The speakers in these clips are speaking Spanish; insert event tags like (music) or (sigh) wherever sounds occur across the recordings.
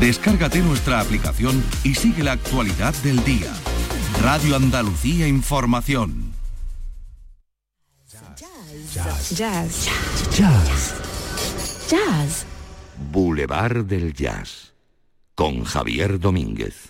Descárgate nuestra aplicación y sigue la actualidad del día. Radio Andalucía Información. Jazz. Jazz. Jazz. Jazz. Jazz. Boulevard del Jazz. Con Javier Domínguez.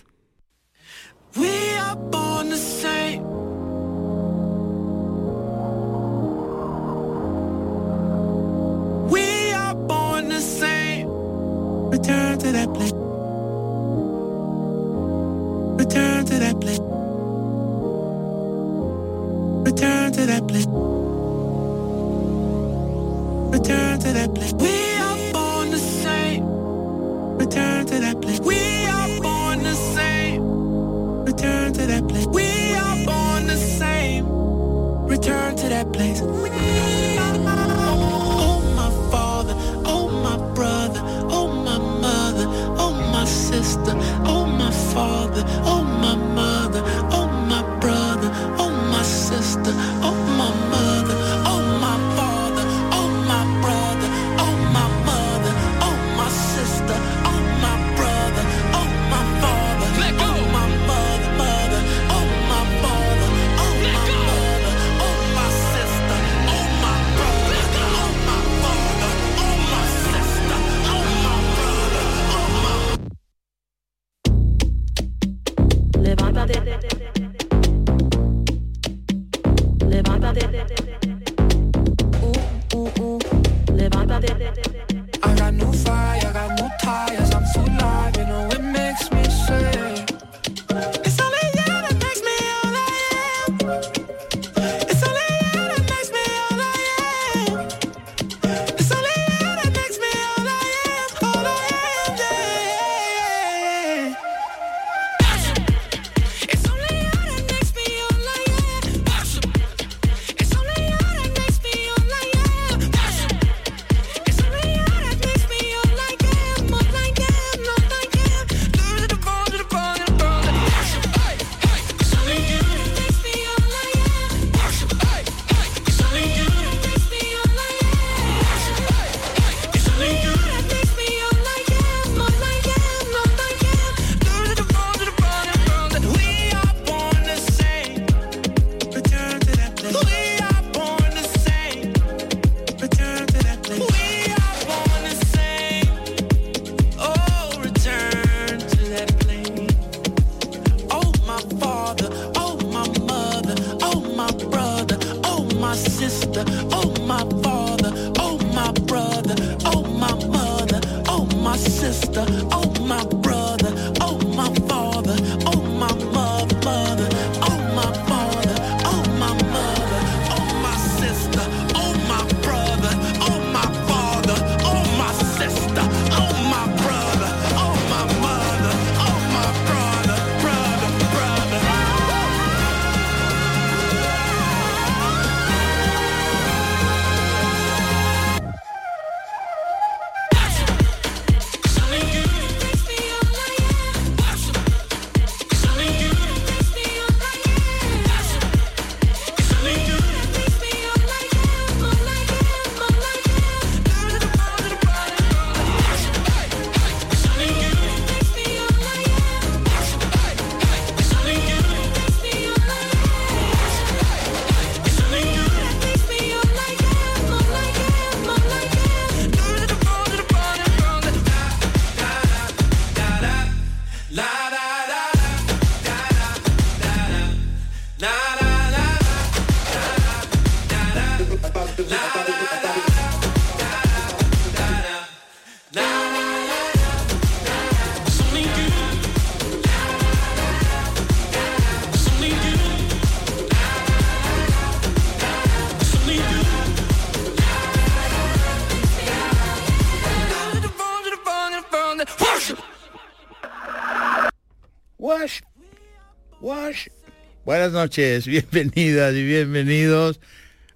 Buenas noches, (laughs) bienvenidas y bienvenidos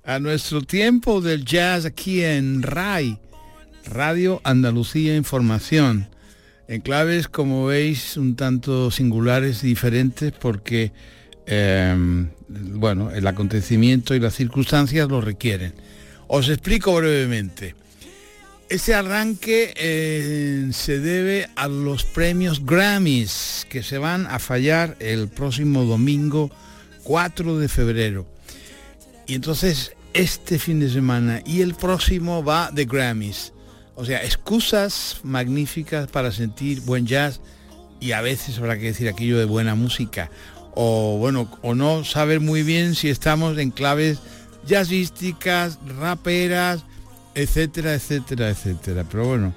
a nuestro tiempo del jazz aquí en RAI, Radio Andalucía Información, en claves como veis un tanto singulares, diferentes, porque em, bueno, el acontecimiento y las circunstancias lo requieren. Os explico brevemente. Este arranque eh, se debe a los premios Grammys que se van a fallar el próximo domingo 4 de febrero. Y entonces este fin de semana y el próximo va de Grammys. O sea, excusas magníficas para sentir buen jazz y a veces habrá que decir aquello de buena música. O bueno, o no saber muy bien si estamos en claves jazzísticas, raperas, etcétera, etcétera, etcétera. Pero bueno,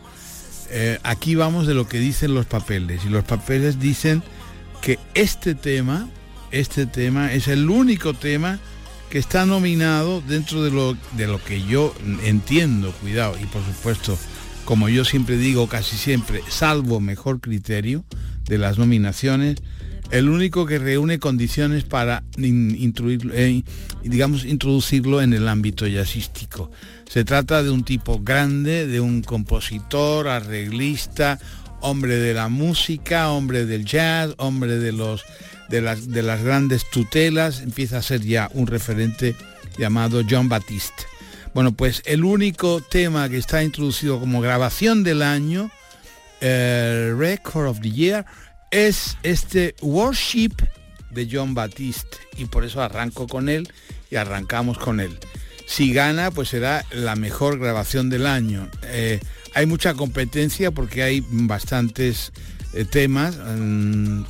eh, aquí vamos de lo que dicen los papeles. Y los papeles dicen que este tema, este tema es el único tema que está nominado dentro de lo, de lo que yo entiendo, cuidado, y por supuesto, como yo siempre digo, casi siempre, salvo mejor criterio de las nominaciones, el único que reúne condiciones para eh, digamos, introducirlo en el ámbito jazzístico. Se trata de un tipo grande, de un compositor, arreglista, hombre de la música, hombre del jazz, hombre de los de las de las grandes tutelas, empieza a ser ya un referente llamado John Batiste. Bueno, pues el único tema que está introducido como grabación del año, el Record of the Year, es este Worship de John Batiste y por eso arranco con él y arrancamos con él. Si gana, pues será la mejor grabación del año. Eh, hay mucha competencia porque hay bastantes eh, temas, mm,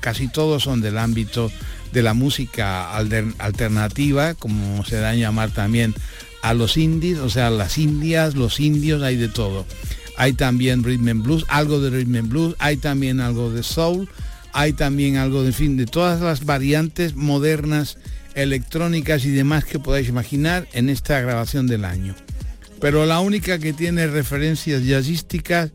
casi todos son del ámbito de la música alter- alternativa, como se da a llamar también a los indies, o sea, las indias, los indios, hay de todo. Hay también rhythm and blues, algo de rhythm and blues, hay también algo de soul, hay también algo de en fin de todas las variantes modernas, electrónicas y demás que podáis imaginar en esta grabación del año. Pero la única que tiene referencias jazzísticas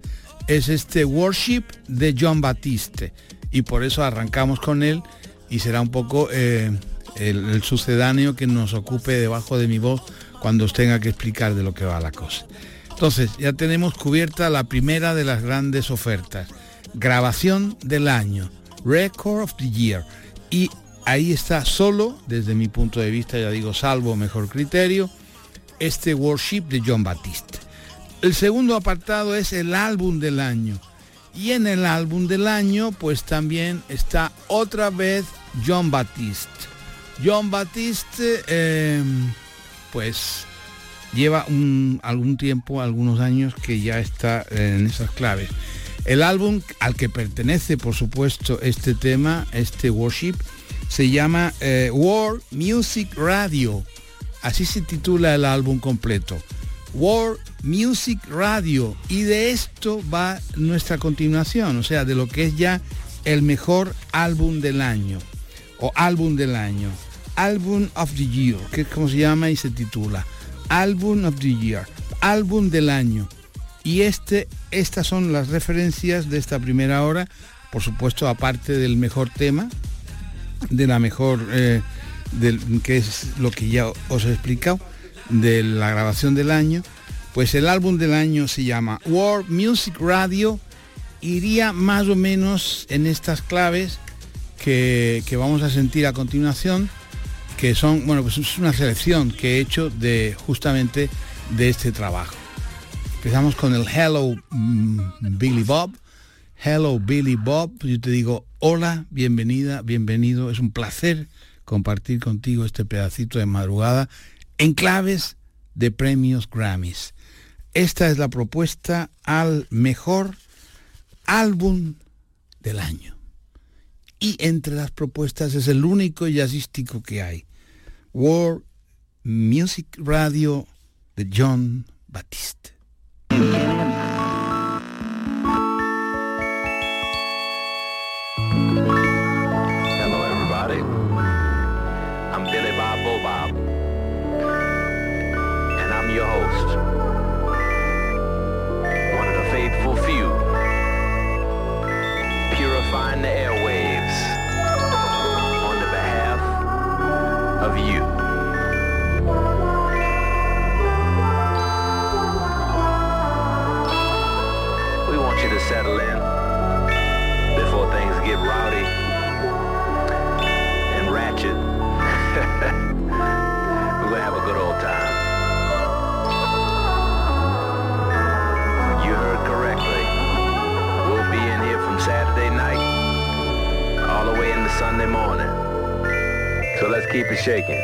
es este Worship de John Batiste y por eso arrancamos con él y será un poco eh, el, el sucedáneo que nos ocupe debajo de mi voz cuando os tenga que explicar de lo que va la cosa. Entonces, ya tenemos cubierta la primera de las grandes ofertas. Grabación del año, Record of the Year. Y ahí está solo, desde mi punto de vista, ya digo, salvo mejor criterio, este Worship de John Batiste. El segundo apartado es el álbum del año. Y en el álbum del año, pues también está otra vez John Batiste. John Batiste, eh, pues lleva algún tiempo, algunos años que ya está en esas claves. El álbum al que pertenece, por supuesto, este tema, este worship, se llama eh, World Music Radio. Así se titula el álbum completo. World Music Radio. Y de esto va nuestra continuación, o sea, de lo que es ya el mejor álbum del año. O álbum del año. Album of the Year, que es como se llama y se titula. Album of the Year. Álbum del año. Y este, estas son las referencias de esta primera hora. Por supuesto, aparte del mejor tema, de la mejor, eh, del, que es lo que ya os he explicado, de la grabación del año, pues el álbum del año se llama World Music Radio, iría más o menos en estas claves que, que vamos a sentir a continuación, que son, bueno, pues es una selección que he hecho de justamente de este trabajo. Empezamos con el Hello mm, Billy Bob. Hello Billy Bob. Yo te digo hola, bienvenida, bienvenido. Es un placer compartir contigo este pedacito de madrugada en claves de premios Grammys. Esta es la propuesta al mejor álbum del año. Y entre las propuestas es el único jazzístico que hay. World Music Radio de John Batiste. So let's keep it shaking.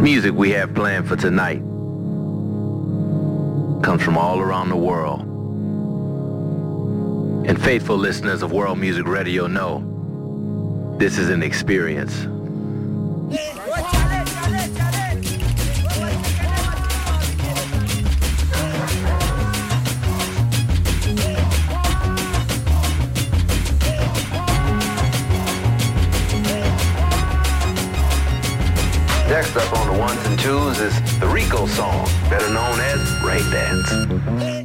Music we have planned for tonight comes from all around the world. And faithful listeners of World Music Radio know this is an experience. On the ones and twos is the Rico song, better known as Rain Dance.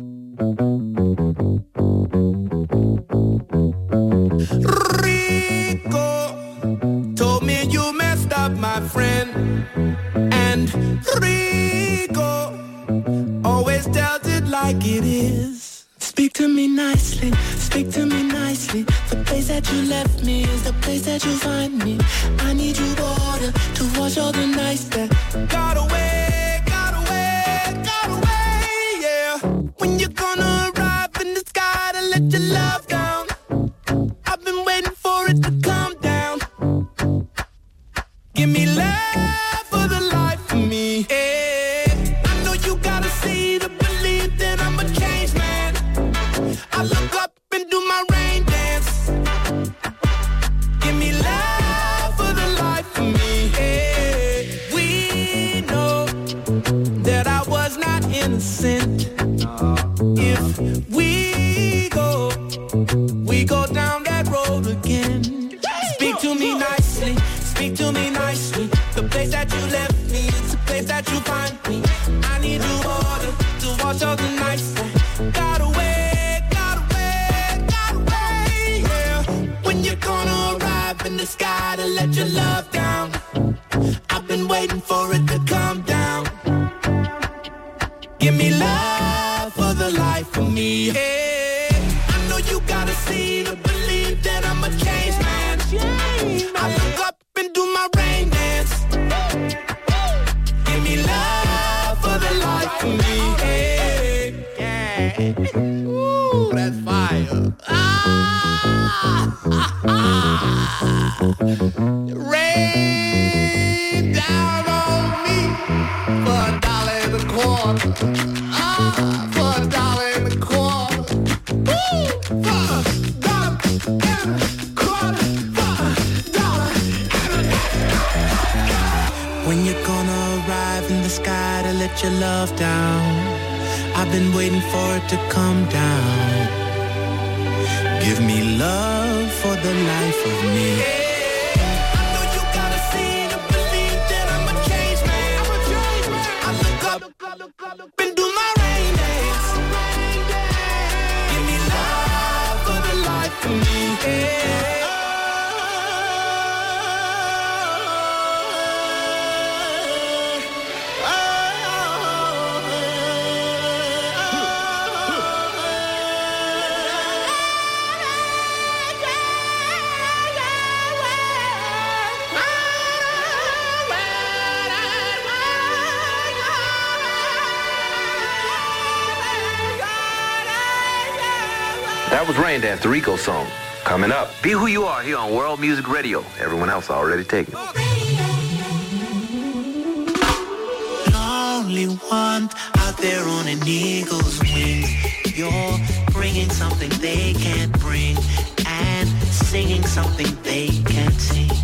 Give me love for the life of me. Yeah. I know you gotta see to believe that I'm a changed man. I look up and do my rain dance. Give me love for the life of me. Yeah. Ooh, that's fire. Ah. (laughs) Rain down on me for for! For When you're gonna arrive in the sky to let your love down? I've been waiting for it to come down. Give me love for the life of me. The Rico song. Coming up, Be Who You Are here on World Music Radio. Everyone else already taken. lonely one out there on an eagle's wing. You're bringing something they can't bring and singing something they can't sing.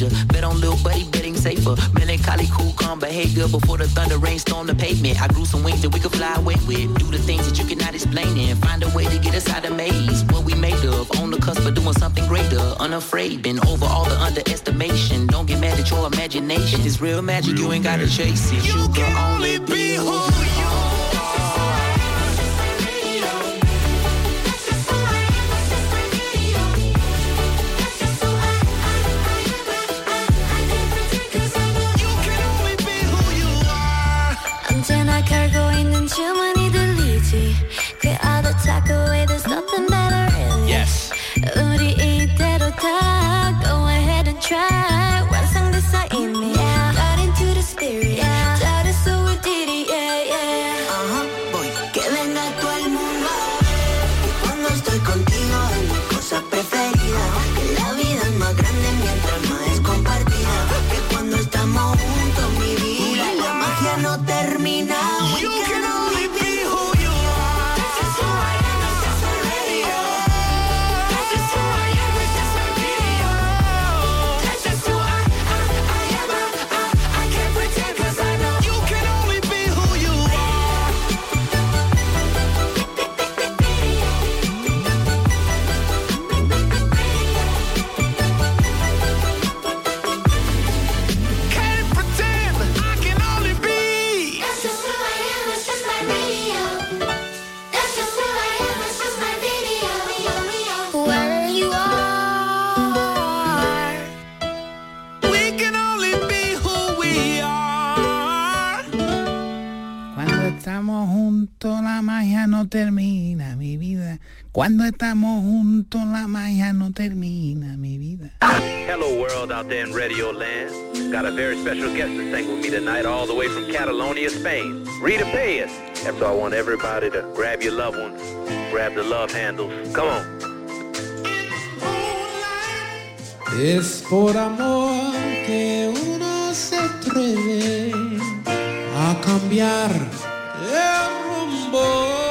Wager. Bet on little buddy, betting safer. Melancholy, cool, calm behavior. Before the thunder rain storm the pavement. I grew some wings that we could fly away with. Do the things that you cannot explain and find a way to get us out of maze. What we made of, on the cusp of doing something greater. Unafraid, been over all the underestimation. Don't get mad at your imagination. If it's real magic, you ain't gotta chase it. You, can only be who you 언 try mi vida. Cuando estamos juntos la magia no termina, mi vida. Hello, world out there in Radio Land. Got a very special guest to sing with me tonight, all the way from Catalonia, Spain. Rita Payas. And so I want everybody to grab your loved ones, grab the love handles. Come on. Es por amor que uno se atreve a cambiar el rumbo.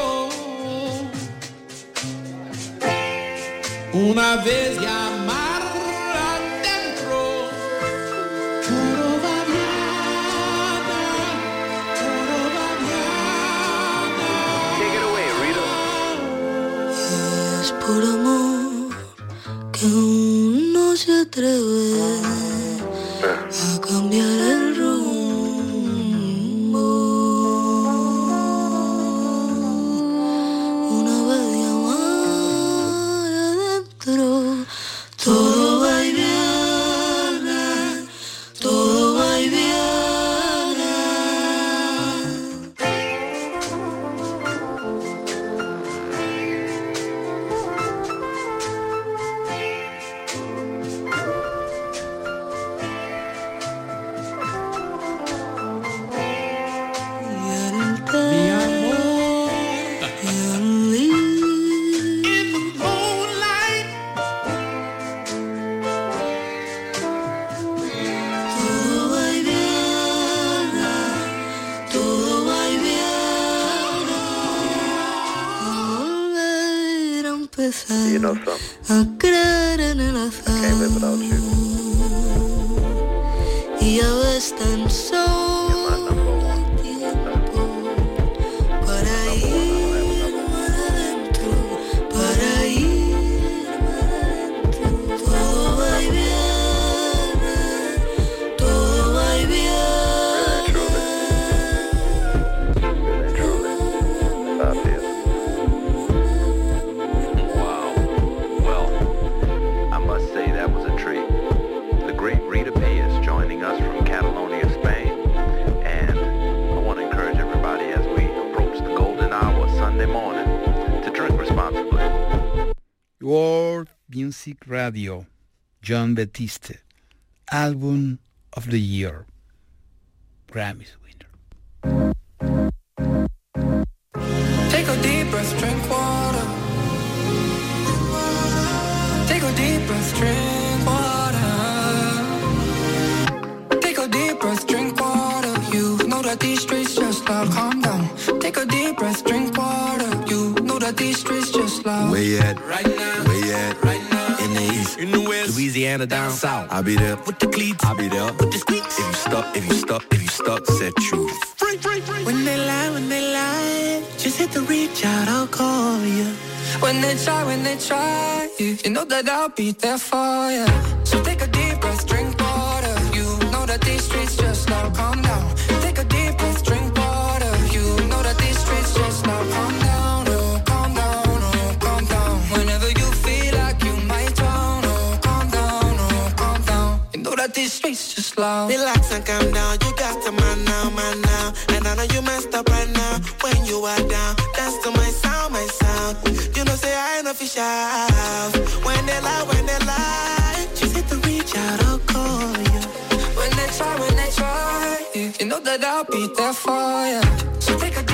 Una vez llamar adentro, todo va bien, todo va bien. Take it away, Rita. es por amor que uno se atreve a cambiar el empezar You know something? a creer en el azar. Can't live without you. Y ya ves tan solo World Music Radio, John Batiste, Album of the Year, Grammys winner. Take a deep breath, drink water. Take a deep breath, drink water. Take a deep breath, drink water. You know that these streets just love, calm down. Take a deep breath, drink water. You know that these streets just love. Where you at? Right now. Louisiana down south. I'll be there. With the cleats. I'll be there. With the squeaks. If you stuck, if you stuck, if you stuck, set you. Free, free, free. When they lie, when they lie, just hit the reach out, I'll call you. When they try, when they try, you, you know that I'll be there for you. So take a deep breath, drink water. You know that these streets just now calm down. Just loud. Relax and calm down, you got to man now, man now. And I know you messed up right now. When you are down, dance to my sound, my sound. You know, say I ain't official. When they lie, when they lie, just hit the reach out, I'll call you. When they try, when they try, you know that I'll be there for you. So take a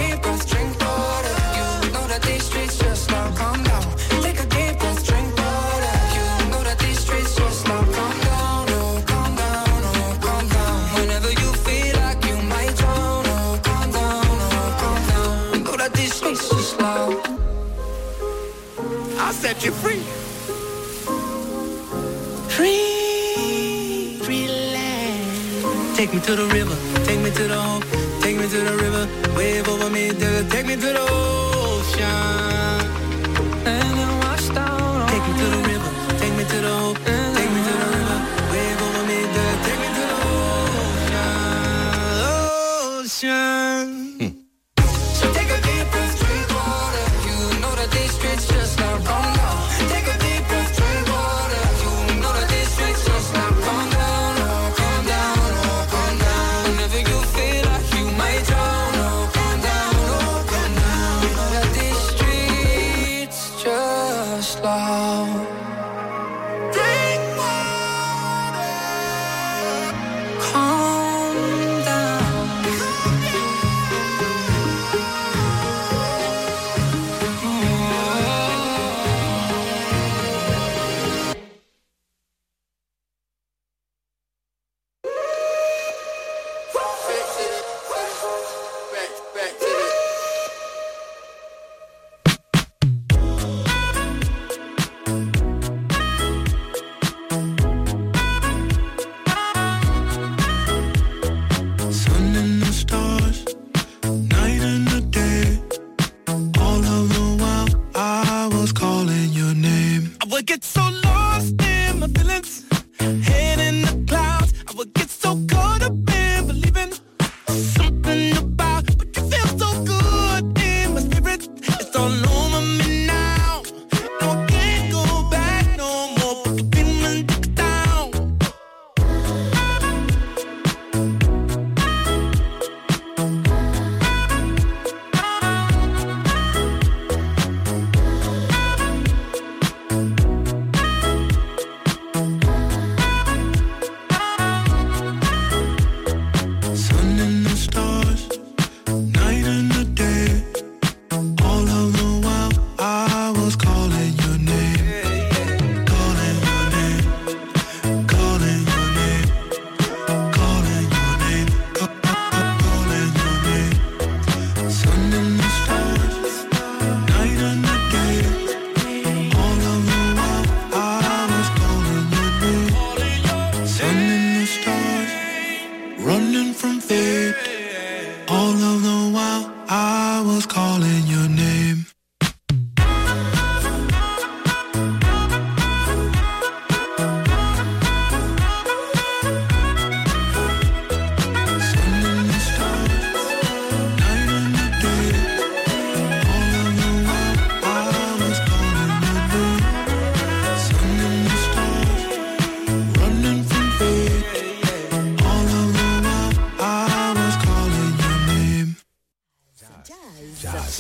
set you free. Free, free land. Take me to the river, take me to the home, take me to the river, wave over me, take take me to the ocean.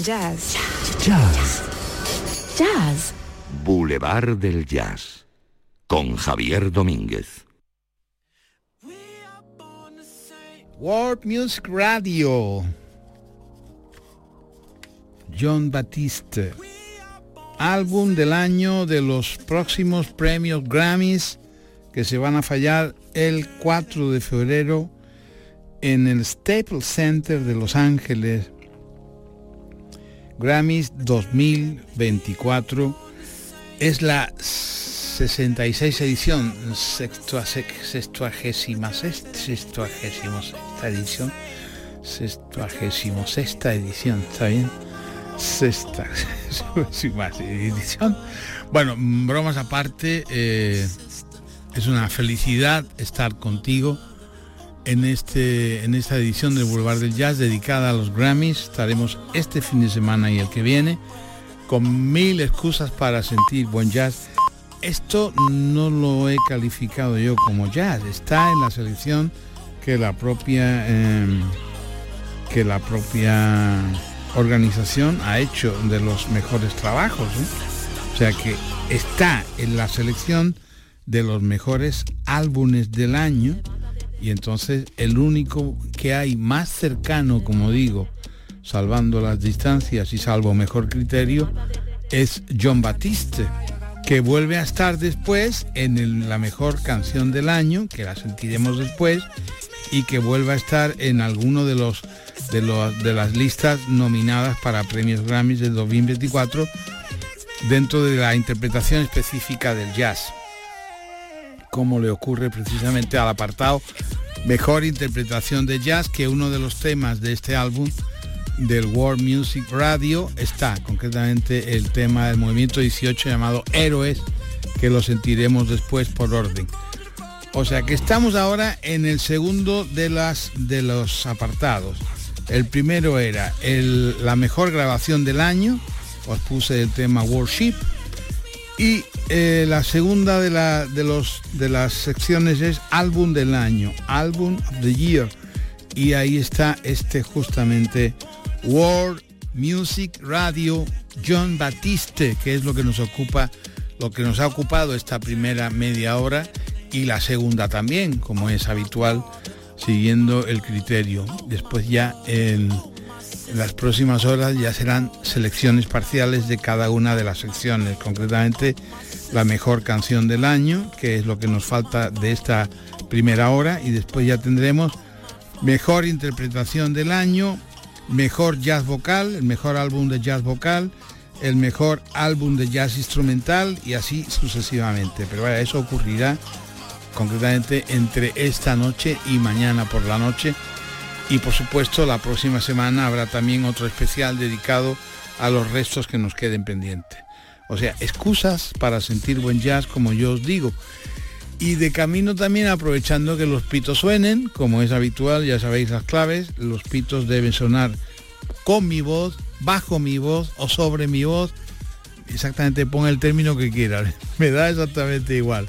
Jazz. Jazz. Jazz. Boulevard del Jazz. Con Javier Domínguez. World Music Radio. John Batiste. Álbum del año de los próximos premios Grammys que se van a fallar el 4 de febrero en el Staples Center de Los Ángeles Grammys 2024. Es la 66 edición, sextua- sex- sextuagésima sexta, sexta edición, sextuagésimo sexta edición, ¿está bien? Sexta, edición. Bueno, bromas aparte, eh, es una felicidad estar contigo en, este, en esta edición del Boulevard del Jazz dedicada a los Grammys. Estaremos este fin de semana y el que viene con mil excusas para sentir buen jazz. Esto no lo he calificado yo como jazz, está en la selección que la propia eh, que la propia organización ha hecho de los mejores trabajos. ¿eh? O sea que está en la selección de los mejores álbumes del año y entonces el único que hay más cercano, como digo, salvando las distancias y salvo mejor criterio, es John Batiste, que vuelve a estar después en la mejor canción del año, que la sentiremos después, y que vuelva a estar en alguno de los de, de las listas nominadas para premios Grammys del 2024 dentro de la interpretación específica del jazz como le ocurre precisamente al apartado Mejor Interpretación de Jazz, que uno de los temas de este álbum del World Music Radio está concretamente el tema del movimiento 18 llamado Héroes, que lo sentiremos después por orden. O sea que estamos ahora en el segundo de, las, de los apartados. El primero era el- la mejor grabación del año, os puse el tema Worship, y eh, la segunda de, la- de, los, de las secciones es álbum del año, álbum of the year. Y ahí está este justamente World Music Radio John Batiste, que es lo que nos ocupa, lo que nos ha ocupado esta primera media hora y la segunda también, como es habitual, siguiendo el criterio. Después ya en, en las próximas horas ya serán selecciones parciales de cada una de las secciones, concretamente la mejor canción del año, que es lo que nos falta de esta primera hora, y después ya tendremos mejor interpretación del año, mejor jazz vocal, el mejor álbum de jazz vocal, el mejor álbum de jazz instrumental y así sucesivamente. Pero eso ocurrirá concretamente entre esta noche y mañana por la noche. Y por supuesto la próxima semana habrá también otro especial dedicado a los restos que nos queden pendientes. O sea, excusas para sentir buen jazz, como yo os digo. Y de camino también aprovechando que los pitos suenen, como es habitual, ya sabéis las claves, los pitos deben sonar con mi voz, bajo mi voz o sobre mi voz. Exactamente, ponga el término que quieran. (laughs) Me da exactamente igual.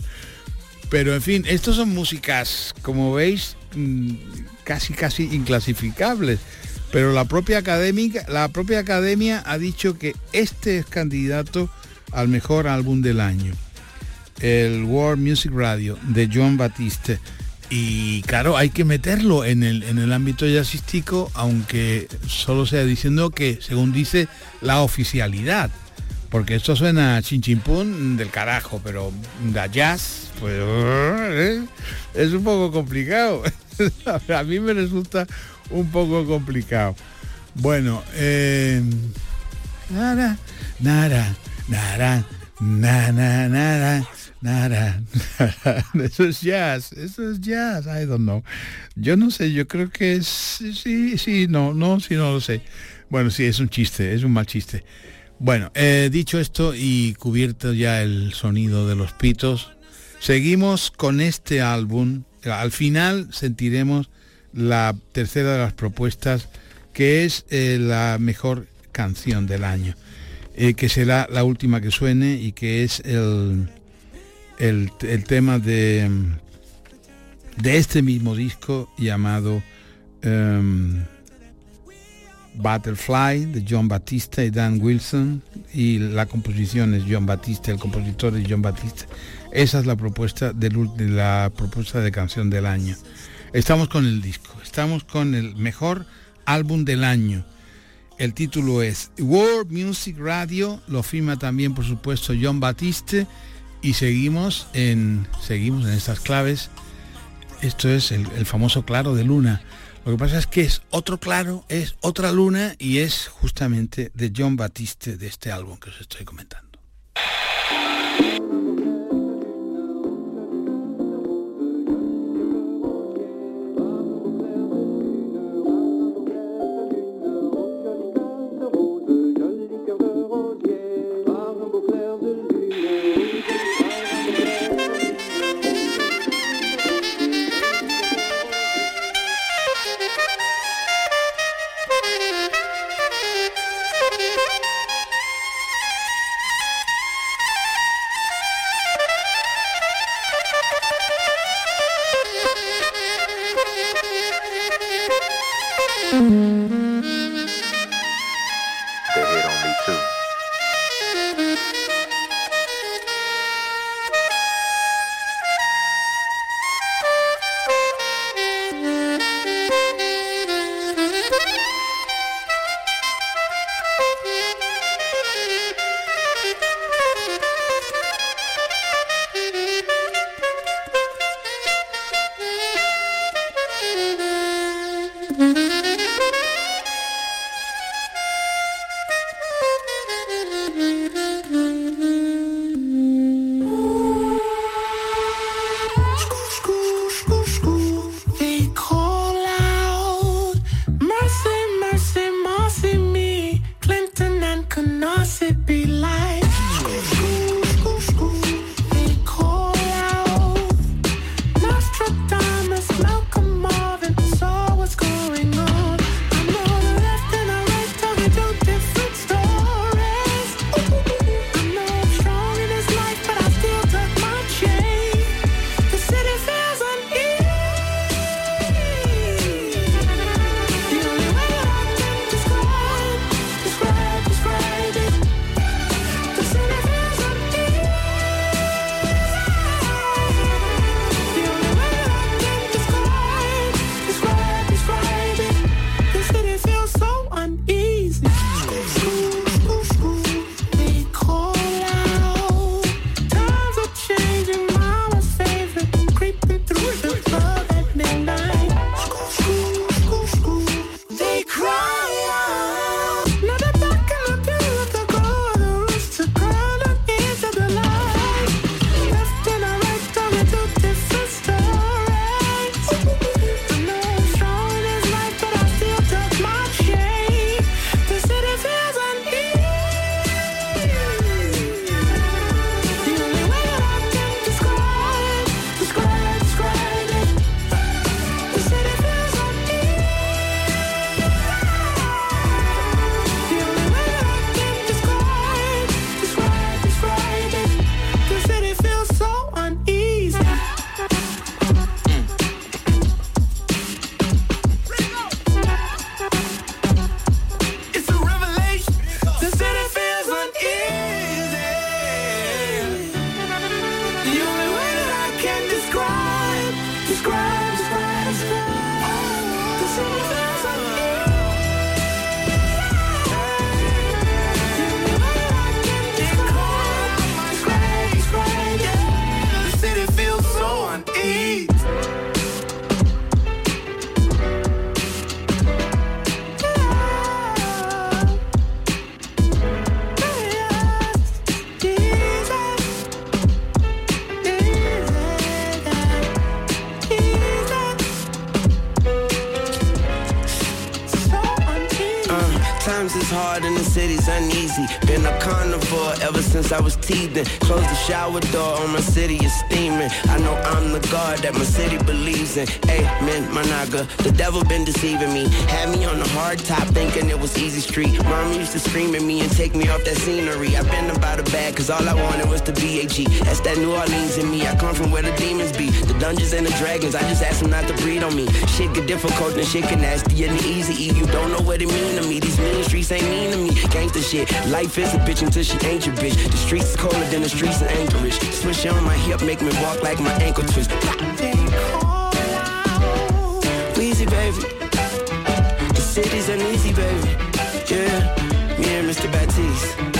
Pero en fin, estos son músicas, como veis, mm, casi casi inclasificables. Pero la propia académica, la propia academia ha dicho que este es candidato al mejor álbum del año. El World Music Radio de John Batiste. Y claro, hay que meterlo en el, en el ámbito jazzístico, aunque solo sea diciendo que, según dice, la oficialidad. Porque esto suena a chin chin pun del carajo, pero da jazz, pues (laughs) es un poco complicado. (laughs) a mí me resulta un poco complicado. Bueno, eh, nada, nada, nada, nada, nada, nada. (laughs) Eso es jazz, eso es jazz, I don't know. Yo no sé, yo creo que es, sí, sí, no, no, sí, no lo sé. Bueno, sí, es un chiste, es un mal chiste. Bueno, eh, dicho esto y cubierto ya el sonido de los pitos, seguimos con este álbum. Al final sentiremos la tercera de las propuestas, que es eh, la mejor canción del año, eh, que será la última que suene y que es el, el, tema de, de este mismo disco llamado em, Butterfly de John Batista y Dan Wilson y la composición es John Batista, el compositor es John Batista. Esa es la propuesta de la propuesta de canción del año. Estamos con el disco, estamos con el mejor álbum del año. El título es World Music Radio, lo firma también por supuesto John Batiste y seguimos en seguimos en estas claves. Esto es el, el famoso claro de luna. Lo que pasa es que es otro claro, es otra luna y es justamente de John Batiste de este álbum que os estoy comentando. teeth, then close the shower believes in. Amen, my naga. The devil been deceiving me. Had me on the hard top thinking it was easy street. Mom used to scream at me and take me off that scenery. I've been about a bag cause all I wanted was the BAG. That's that New Orleans in me. I come from where the demons be. The dungeons and the dragons. I just asked them not to breed on me. Shit get difficult and shit get nasty and easy. You don't know what it mean to me. These mean streets ain't mean to me. Gangsta shit. Life is a bitch until she ain't your bitch. The streets colder than the streets in Anchorage. Swish on my hip, make me walk like my ankle twist. City's uneasy, baby. Yeah, me and Mr. Batiste.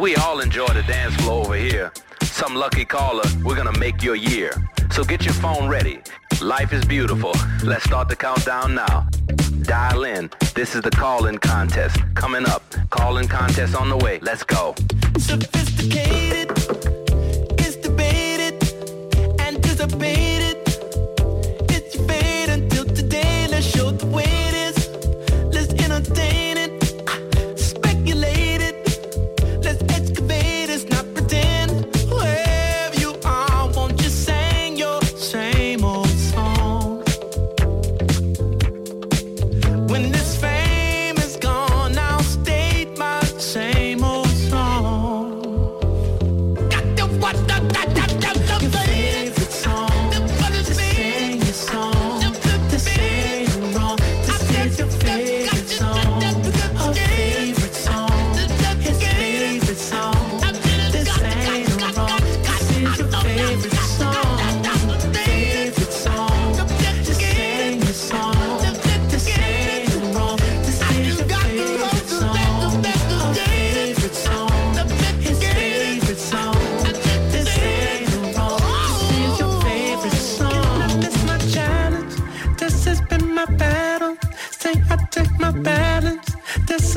we all enjoy the dance floor over here. Some lucky caller, we're gonna make your year. So get your phone ready. Life is beautiful. Let's start the countdown now. Dial in. This is the call-in contest. Coming up. Call-in contest on the way. Let's go. Sophisticated.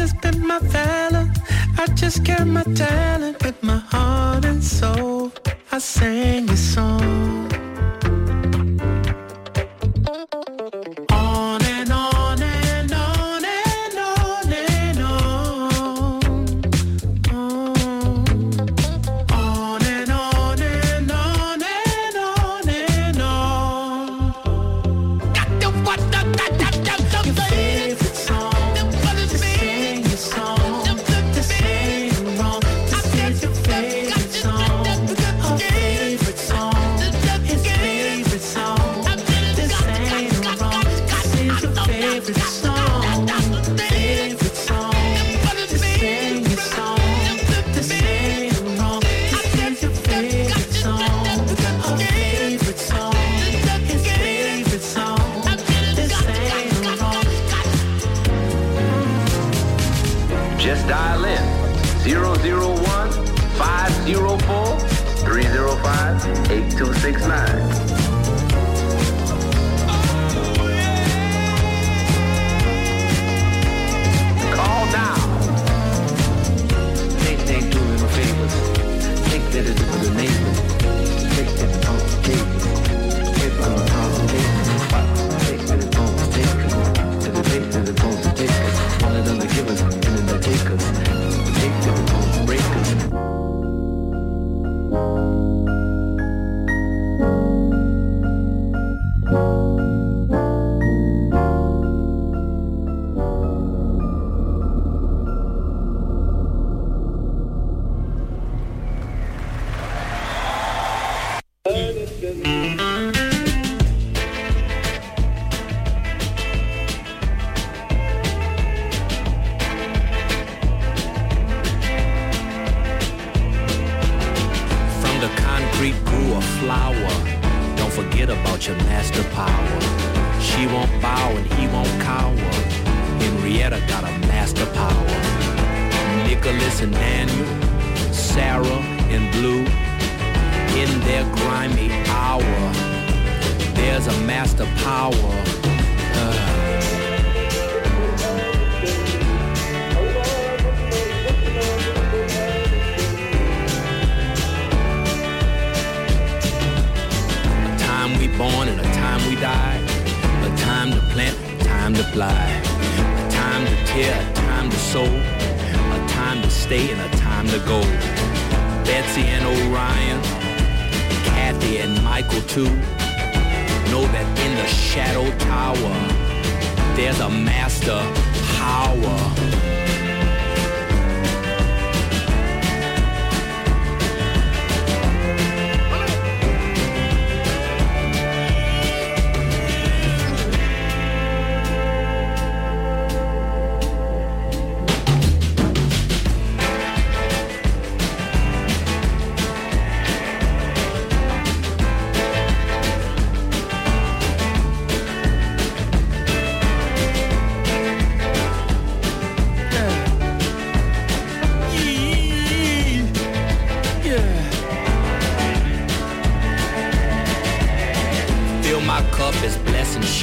has been my valor. I just kept my talent with my heart and soul. I sang a song.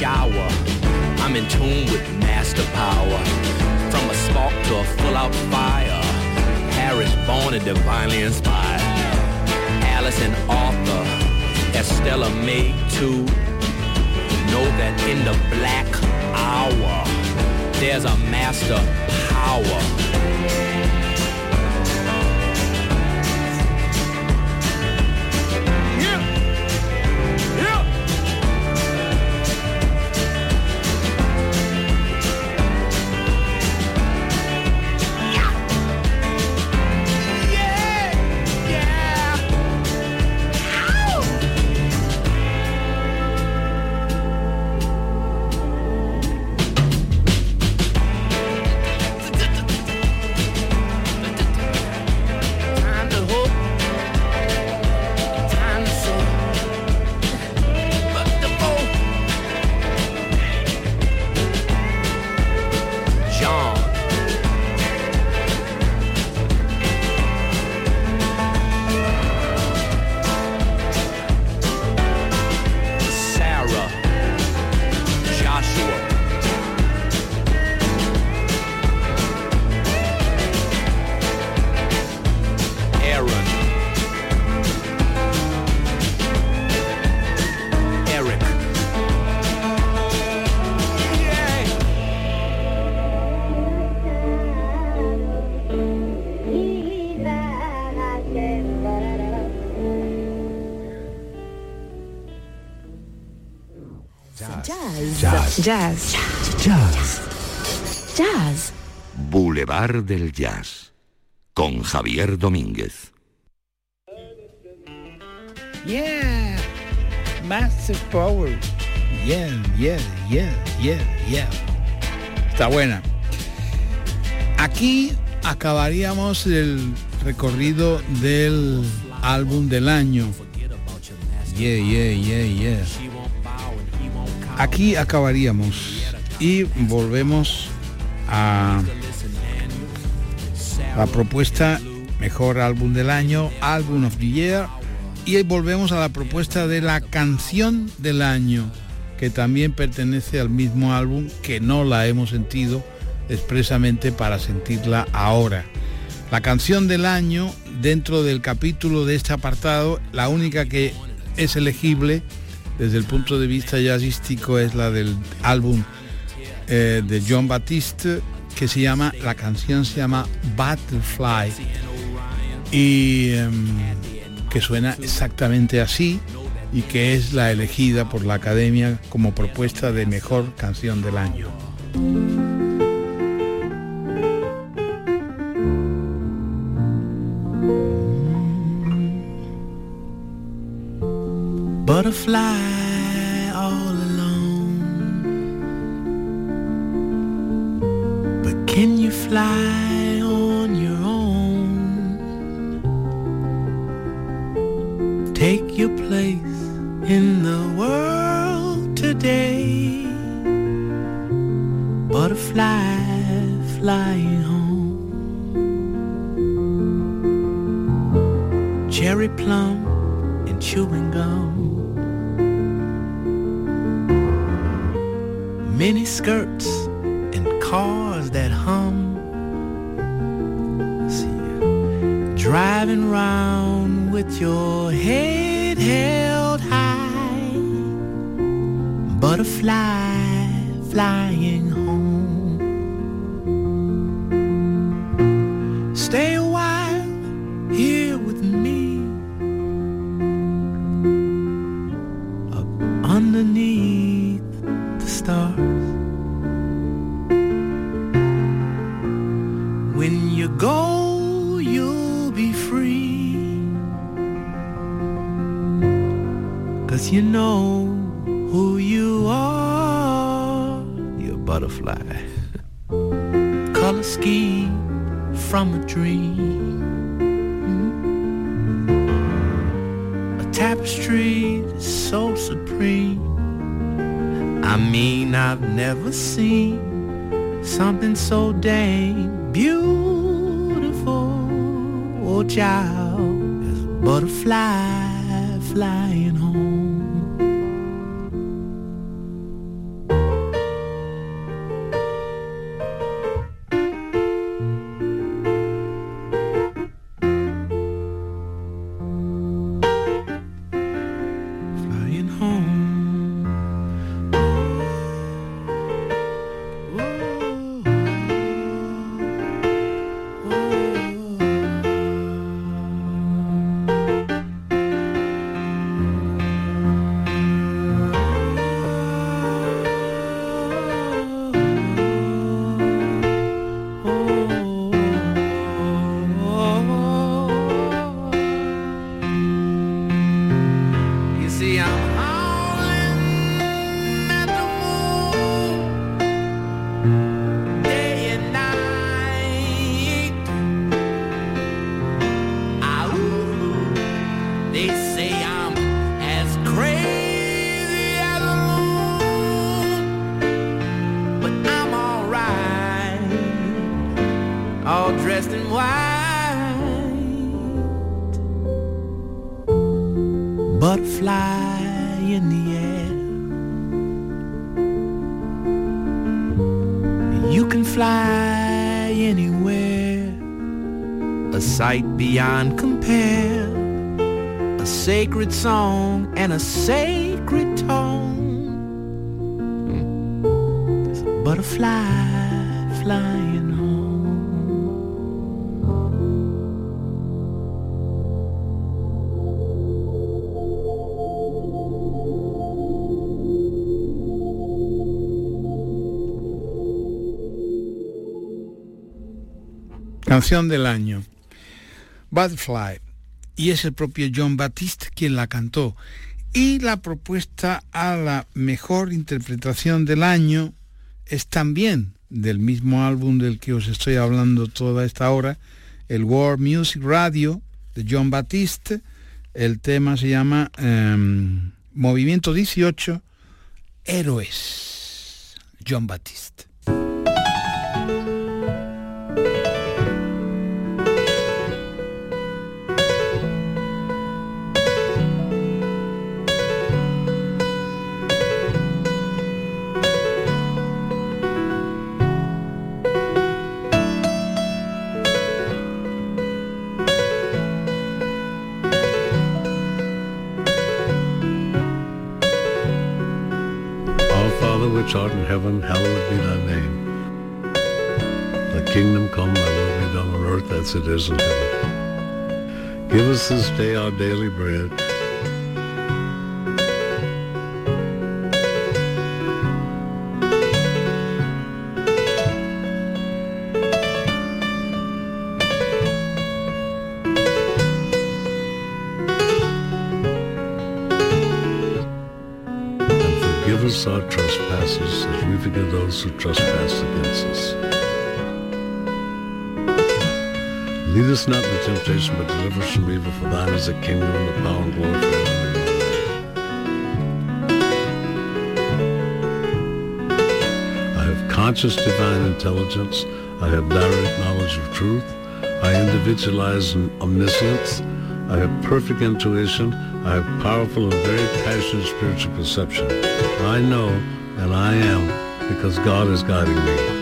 Shower. I'm in tune with master power. From a spark to a full out fire. Harris born and divinely inspired. Alice and Arthur, Estella May too. Know that in the black hour, there's a master power. Jazz. Jazz. Jazz. Jazz. Jazz. Boulevard del Jazz. Con Javier Domínguez. Yeah. Massive Power. Yeah, yeah, yeah, yeah, yeah. Está buena. Aquí acabaríamos el recorrido del álbum del año. Yeah, yeah, yeah, yeah. Aquí acabaríamos y volvemos a la propuesta mejor álbum del año, álbum of the year y volvemos a la propuesta de la canción del año que también pertenece al mismo álbum que no la hemos sentido expresamente para sentirla ahora. La canción del año dentro del capítulo de este apartado, la única que es elegible desde el punto de vista jazzístico es la del álbum eh, de John Baptiste que se llama, la canción se llama Butterfly y em, que suena exactamente así y que es la elegida por la Academia como propuesta de mejor canción del año. Butterfly all alone. But can you fly on your own? Take your place in the world today. Butterfly flying home. Cherry plum and chewing gum. Mini skirts and cars that hum. See you driving round with your head held high. Butterfly flying seen something so dang beyond compare. A sacred song and a sacred tone. There's a butterfly flying home. Canción del año. Butterfly. Y es el propio John Baptiste quien la cantó. Y la propuesta a la mejor interpretación del año es también del mismo álbum del que os estoy hablando toda esta hora, el World Music Radio de John Baptiste. El tema se llama em, Movimiento 18, Héroes. John Baptiste. Which art in heaven, hallowed be thy name. Thy kingdom come, thy will be done on earth as it is in heaven. Give us this day our daily bread. Us not the temptation, but deliver us from evil. For thine is the kingdom, the power, and glory forever. Amen. I have conscious divine intelligence. I have direct knowledge of truth. I individualize in omniscience. I have perfect intuition. I have powerful and very passionate spiritual perception. I know and I am because God is guiding me.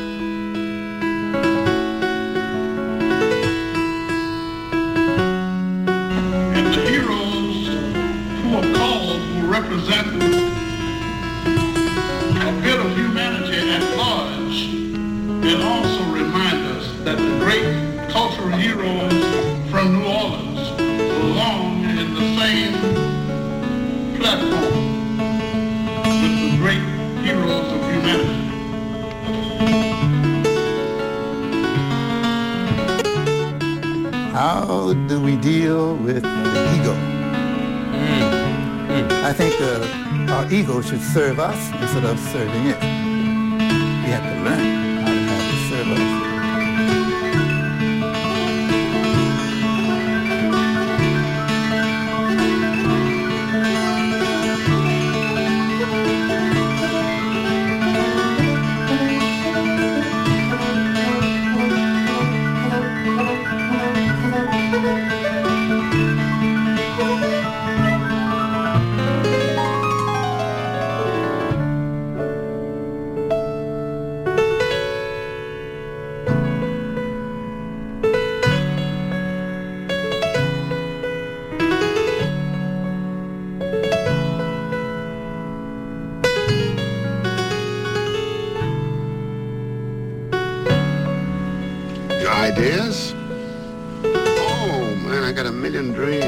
I got a million dreams.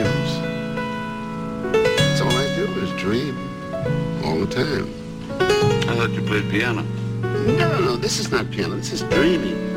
That's all I do is dream. All the time. I thought you played piano. No, no, no, this is not piano. This is dreaming.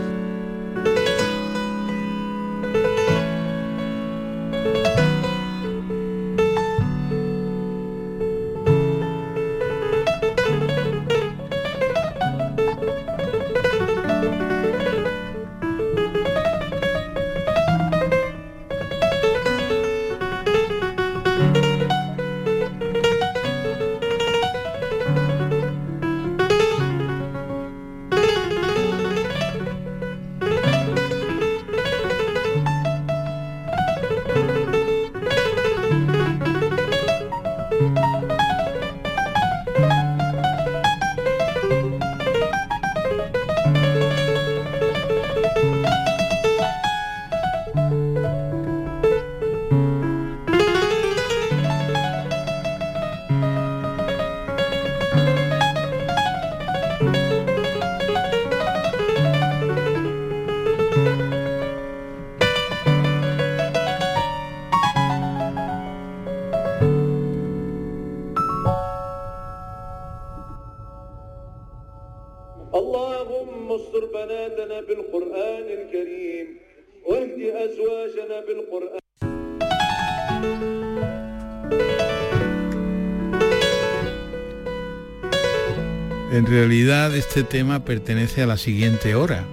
Realidad este tema pertenece a la siguiente hora.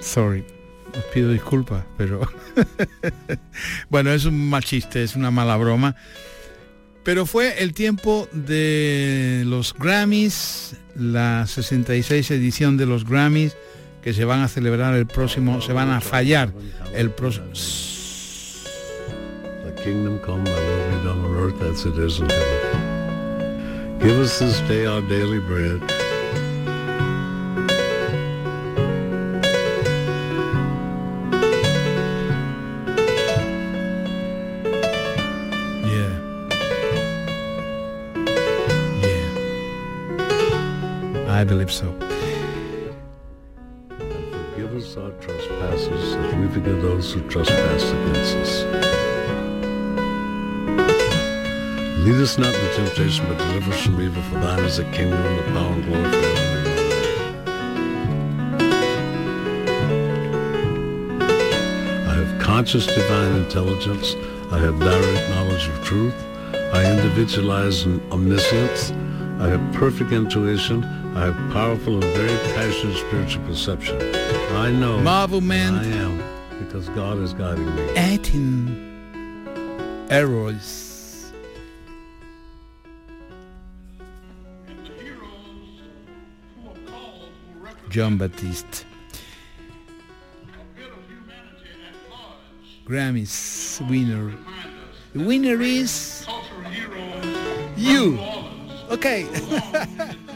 Sorry, os pido disculpas, pero (laughs) bueno, es un mal chiste, es una mala broma. Pero fue el tiempo de los Grammys, la 66 edición de los Grammys que se van a celebrar el próximo, se van a fallar el próximo The kingdom come, thy will be done on earth as it is in heaven. Give us this day our daily bread. Yeah. Yeah. I believe so. And Forgive us our trespasses as we forgive those who trespass against us. Lead us not into temptation, but deliver us from evil. For thine is the kingdom and the power and glory forever. I have conscious divine intelligence. I have direct knowledge of truth. I individualize in omniscience. I have perfect intuition. I have powerful and very passionate spiritual perception. I know Marvelment. I am because God is guiding me. 18 errors. John Baptiste. Grammys winner. The winner is you. Okay. (laughs)